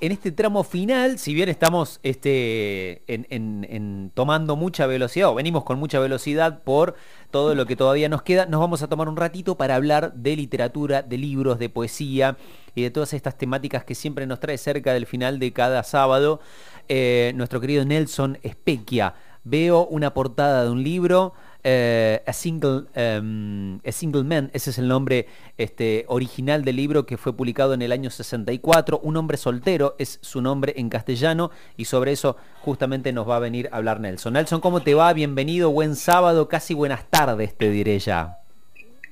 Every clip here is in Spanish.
en este tramo final, si bien estamos este, en, tomando mucha velocidad, o venimos con mucha velocidad por todo lo que todavía nos queda, nos vamos a tomar un ratito para hablar de literatura, de libros, de poesía y de todas estas temáticas que siempre nos trae cerca del final de cada sábado. Eh, nuestro querido Nelson Espequia. Veo una portada de un libro eh, a, single, em, a Single Man, ese es el nombre este, original del libro que fue publicado en el año 64. Un hombre soltero es su nombre en castellano y sobre eso justamente nos va a venir a hablar Nelson. Nelson, ¿cómo te va? Bienvenido, buen sábado, casi buenas tardes te diré ya.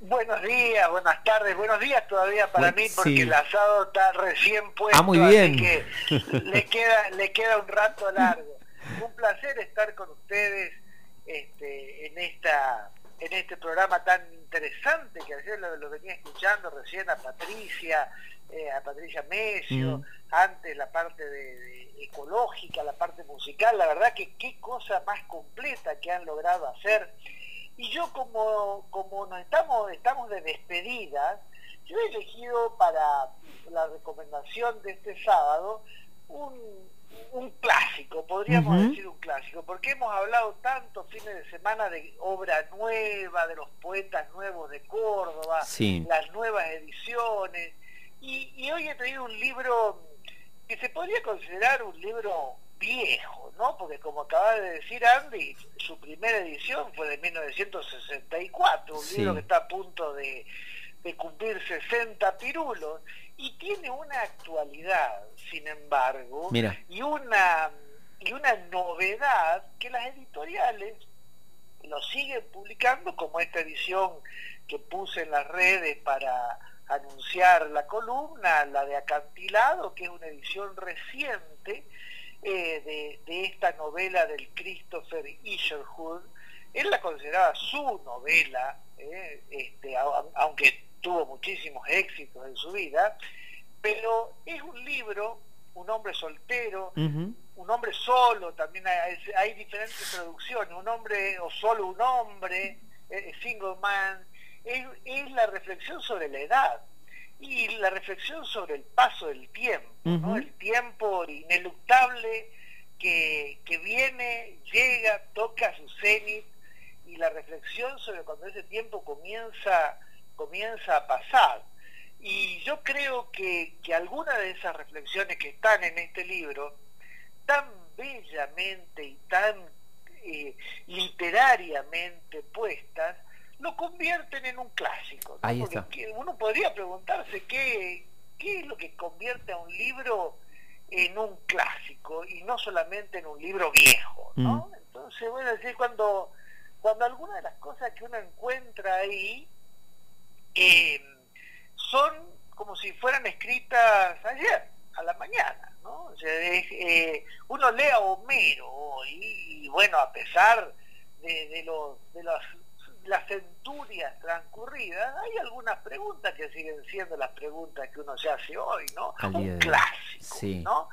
Buenos días, buenas tardes, buenos días todavía para mí porque el asado está recién puesto, ah, muy bien. así que le queda, le queda un rato largo. Un placer estar con ustedes este, en esta en este programa tan interesante que ayer lo, venía escuchando recién a Patricia, eh, a Patricia Mesio, mm. antes la parte de, ecológica, la parte musical, la verdad que qué cosa más completa que han logrado hacer. Y yo como, como nos estamos, estamos de despedida, yo he elegido para la recomendación de este sábado un, un clásico, podríamos decir un clásico, porque hemos hablado tanto fines de semana de obra nueva, de los poetas nuevos de Córdoba, las nuevas ediciones, y, hoy he traído un libro que se podría considerar un libro viejo, ¿no? Porque como acaba de decir Andy, su primera edición fue de 1964, un libro que está a punto de, de cumplir 60 pirulos y tiene una actualidad, sin embargo, y una y una novedad que las editoriales lo siguen publicando, como esta edición que puse en las redes para anunciar la columna, la de Acantilado, que es una edición reciente eh, de, esta novela del Christopher Isherwood. Él la consideraba su novela, eh, este, aunque tuvo muchísimos éxitos en su vida, pero es un libro, un hombre soltero, un hombre solo, también hay, diferentes traducciones, un hombre o solo un hombre, eh, single man, es, la reflexión sobre la edad y la reflexión sobre el paso del tiempo, el tiempo ineluctable que, que viene, llega, toca su cenit y la reflexión sobre cuando ese tiempo comienza comienza a pasar. Y yo creo que, que algunas de esas reflexiones que están en este libro, tan bellamente y tan eh, literariamente puestas, lo convierten en un clásico. uno podría preguntarse qué, qué es lo que convierte a un libro en un clásico y no solamente en un libro viejo, ¿no? Mm. Entonces, bueno, decir, cuando, cuando alguna de las cosas que uno encuentra ahí eh, son como si fueran escritas ayer, a la mañana, ¿no? Eh, uno lee a Homero hoy y, bueno, a pesar de, los, de las centurias transcurridas, hay algunas preguntas que siguen siendo las preguntas que uno se hace hoy, ¿no? un clásico, ¿no?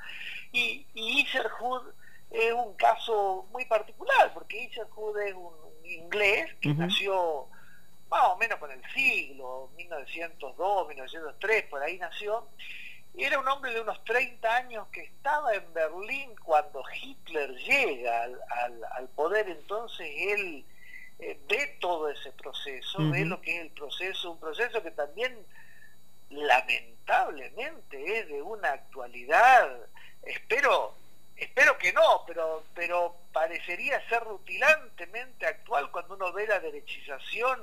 Y, y Isherwood es un caso muy particular, porque Isherwood es un, inglés que nació más o menos con el siglo, 1902, 1903, por ahí nació, y era un hombre de unos 30 años que estaba en Berlín cuando Hitler llega al, poder, entonces él eh, ve todo ese proceso, ve lo que es el proceso, un proceso que también lamentablemente es de una actualidad, espero espero que no, pero, pero parecería ser rutilantemente actual cuando uno ve la derechización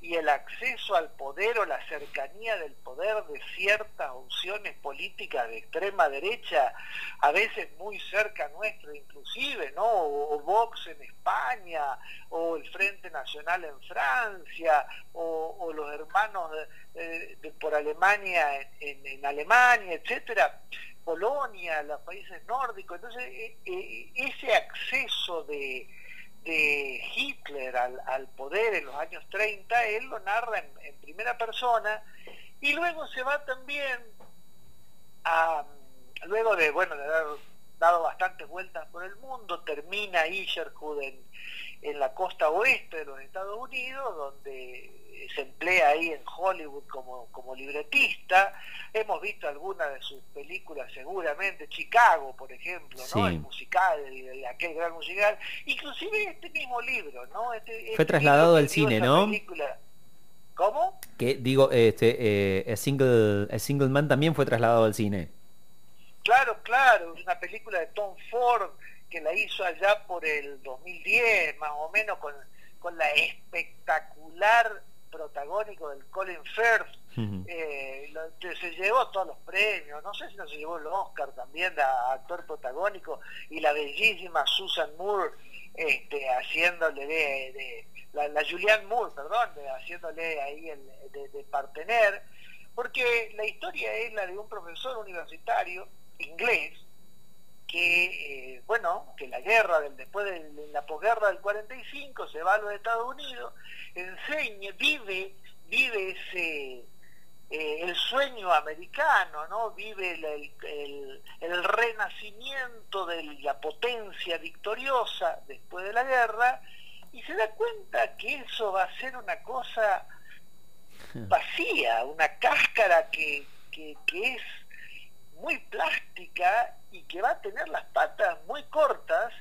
y el acceso al poder o la cercanía del poder de ciertas opciones políticas de extrema derecha, a veces muy cerca nuestro inclusive, ¿no? O, Vox en España, o el Frente Nacional en Francia, o, los hermanos de, por Alemania en Alemania, etcétera Polonia, los países nórdicos. Entonces, eh, eh, ese acceso de, Hitler al, poder en los años 30, él lo narra en, primera persona y luego se va también a, luego de, bueno, de haber dado bastantes vueltas por el mundo, termina Isherwood en, en la costa oeste de los Estados Unidos, donde se emplea ahí en Hollywood como, como libretista. Hemos visto algunas de sus películas seguramente, Chicago, por ejemplo, ¿no? El musical, aquel gran musical, inclusive este mismo libro, ¿no? Este, Fue este trasladado al cine, ¿no? ¿Cómo? Que digo, este, eh, a single, a single Man también fue trasladado al cine. Claro, claro, es una película de Tom Ford que la hizo allá por el 2010, más o menos, con, con la espectacular protagónico del Colin Firth, eh, se llevó todos los premios, no sé si no se llevó el Oscar también de actor protagónico, y la bellísima Susan Moore este, haciéndole de, la, Julianne Moore, perdón, haciéndole ahí el, de, partener, porque la historia es la de un profesor universitario inglés que, eh, bueno, que la guerra, del, después de la posguerra del 45, se va a los Estados Unidos, enseña, vive, vive ese, eh, el sueño americano, ¿no? Vive el, el, renacimiento de la potencia victoriosa después de la guerra y se da cuenta que eso va a ser una cosa vacía, una cáscara que, que, que es muy plástica y que va a tener las patas muy cortas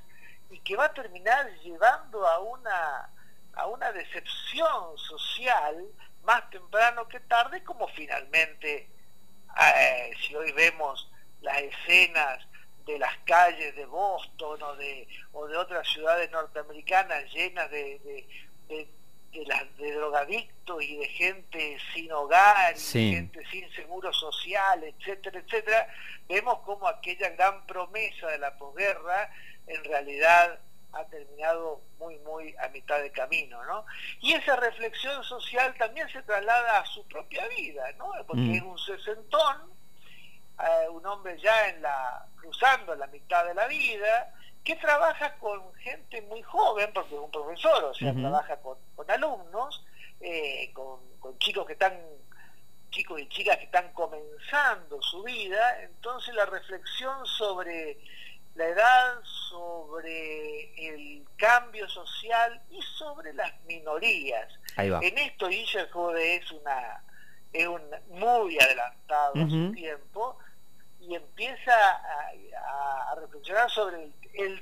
y que va a terminar llevando a una, a una decepción social más temprano que tarde, como finalmente, eh, si hoy vemos las escenas de las calles de Boston o de, o de otras ciudades norteamericanas llenas de, drogadictos y de gente sin hogar, y gente sin seguro social, etcétera, etcétera, vemos como aquella gran promesa de la posguerra en realidad ha terminado muy, muy a mitad de camino, ¿no? Y esa reflexión social también se traslada a su propia vida, ¿no? Porque mm. es un sesentón, eh, un hombre ya en la, cruzando la mitad de la vida, que trabaja con gente muy joven, porque es un profesor, o sea, trabaja con, alumnos, eh, con, con chicos que están chicos y chicas que están comenzando su vida, entonces la reflexión sobre la edad, sobre el cambio social y sobre las minorías. En esto Jode es una es un muy adelantado a su tiempo y empieza a, reflexionar sobre el,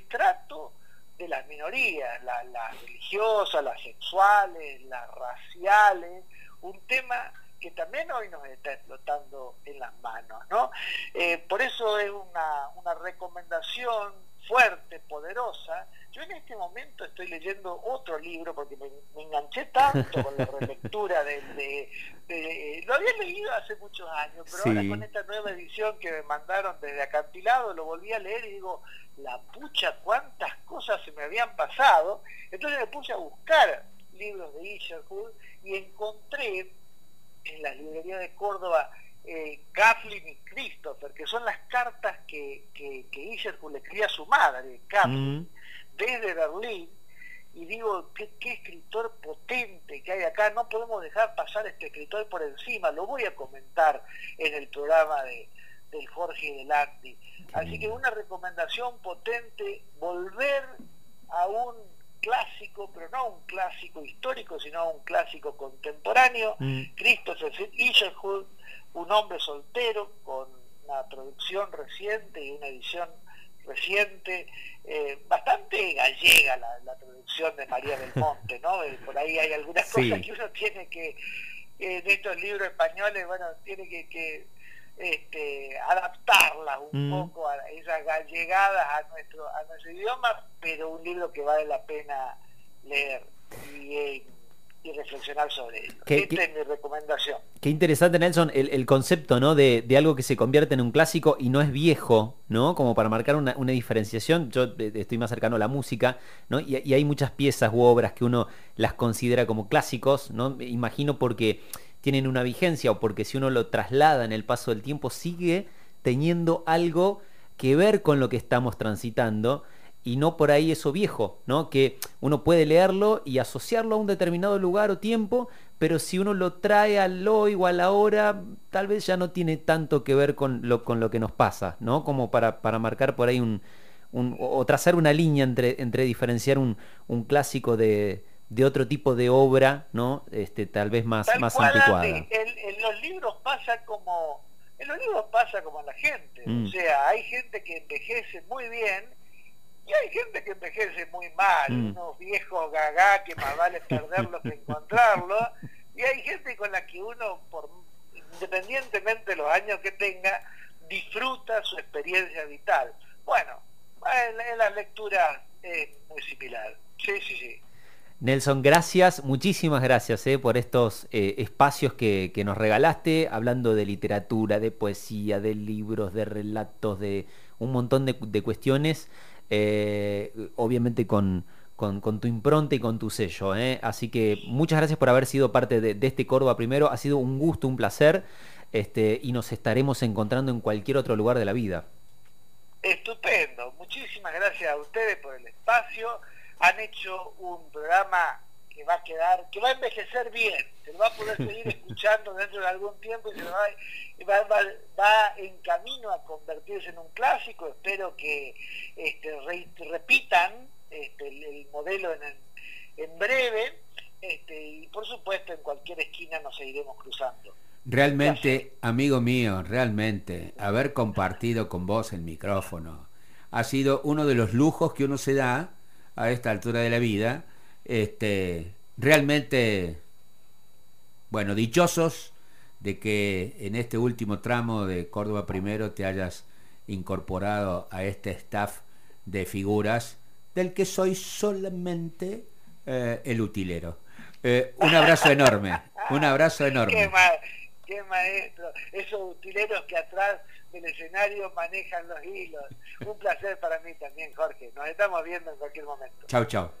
trato de las minorías, las religiosas, las sexuales, las raciales, un tema que también hoy nos está explotando en las manos, ¿no? Eh, por eso es una, una recomendación fuerte, poderosa. Yo en este momento estoy leyendo otro libro porque me, enganché tanto con la relectura de, Lo había leído hace muchos años, pero ahora con esta nueva edición que me mandaron desde Acantilado, lo volví a leer y digo, la pucha, cuántas cosas se me habían pasado. Entonces me puse a buscar libros de Isherwood y encontré en la librería de Córdoba eh, Kathleen y Christopher, que son las cartas que, que, que le escribía a su madre, Kathleen, mm. desde Berlín, y digo, ¿qué, escritor potente que hay acá, no podemos dejar pasar este escritor por encima, lo voy a comentar en el programa de, del Jorge y del Andy. Así que una recomendación potente, volver a un clásico, pero no un clásico histórico, sino un clásico contemporáneo, mm. Christopher Isherwood, un hombre soltero con una producción reciente y una edición reciente, eh, bastante gallega la, la, producción de María del Monte, ¿no? Eh, por ahí hay algunas cosas que uno tiene que, en estos libros españoles, bueno, tiene que, que este, adaptarlas un mm. poco a esas gallegadas a nuestro, a nuestro idioma, pero un libro que vale la pena leer y, reflexionar sobre él. Esta es mi recomendación. Qué interesante, Nelson, el, concepto ¿no? De, algo que se convierte en un clásico y no es viejo, ¿no? Como para marcar una, diferenciación. Yo eh, estoy más cercano a la música, ¿no? Y, y hay muchas piezas u obras que uno las considera como clásicos, ¿no? Imagino porque tienen una vigencia o porque si uno lo traslada en el paso del tiempo sigue teniendo algo que ver con lo que estamos transitando y no por ahí eso viejo, ¿no? Que uno puede leerlo y asociarlo a un determinado lugar o tiempo, pero si uno lo trae al hoy o a la hora, tal vez ya no tiene tanto que ver con lo, con lo que nos pasa, ¿no? Como para, para marcar por ahí un, o trazar una línea entre, entre diferenciar un, un clásico de, de otro tipo de obra, ¿no? Este, tal vez más, más anticuada. En, los libros pasa como, en los libros pasa como la gente, mm. o sea, hay gente que envejece muy bien y hay gente que envejece muy mal, mm. unos viejos gagá que más vale perderlos que encontrarlos, y hay gente con la que uno, por independientemente de los años que tenga, disfruta su experiencia vital. Bueno, en, la lectura es muy similar. Sí, sí, sí. Nelson, gracias, muchísimas gracias eh, por estos eh, espacios que, nos regalaste, hablando de literatura, de poesía, de libros, de relatos, de un montón de, cuestiones, eh, obviamente con, tu impronta y con tu sello. Así que muchas gracias por haber sido parte de, este Córdoba primero, ha sido un gusto, un placer, este, y nos estaremos encontrando en cualquier otro lugar de la vida. Estupendo, muchísimas gracias a ustedes por el espacio han hecho un programa que va a quedar, que va a envejecer bien, se lo va a poder seguir escuchando dentro de algún tiempo y se va, va, en camino a convertirse en un clásico. Espero que este, repitan este, el, modelo en, en breve este, y por supuesto en cualquier esquina nos seguiremos cruzando. Realmente, amigo mío, realmente, haber compartido con vos el micrófono ha sido uno de los lujos que uno se da a esta altura de la vida, este, realmente, bueno, dichosos de que en este último tramo de Córdoba primero te hayas incorporado a este staff de figuras del que soy solamente eh, el utilero. Eh, un abrazo enorme, un abrazo enorme. Qué, maestro, esos utileros que atrás del escenario manejan los hilos. Un placer para mí también, Jorge. Nos estamos viendo en cualquier momento. Chao, chao.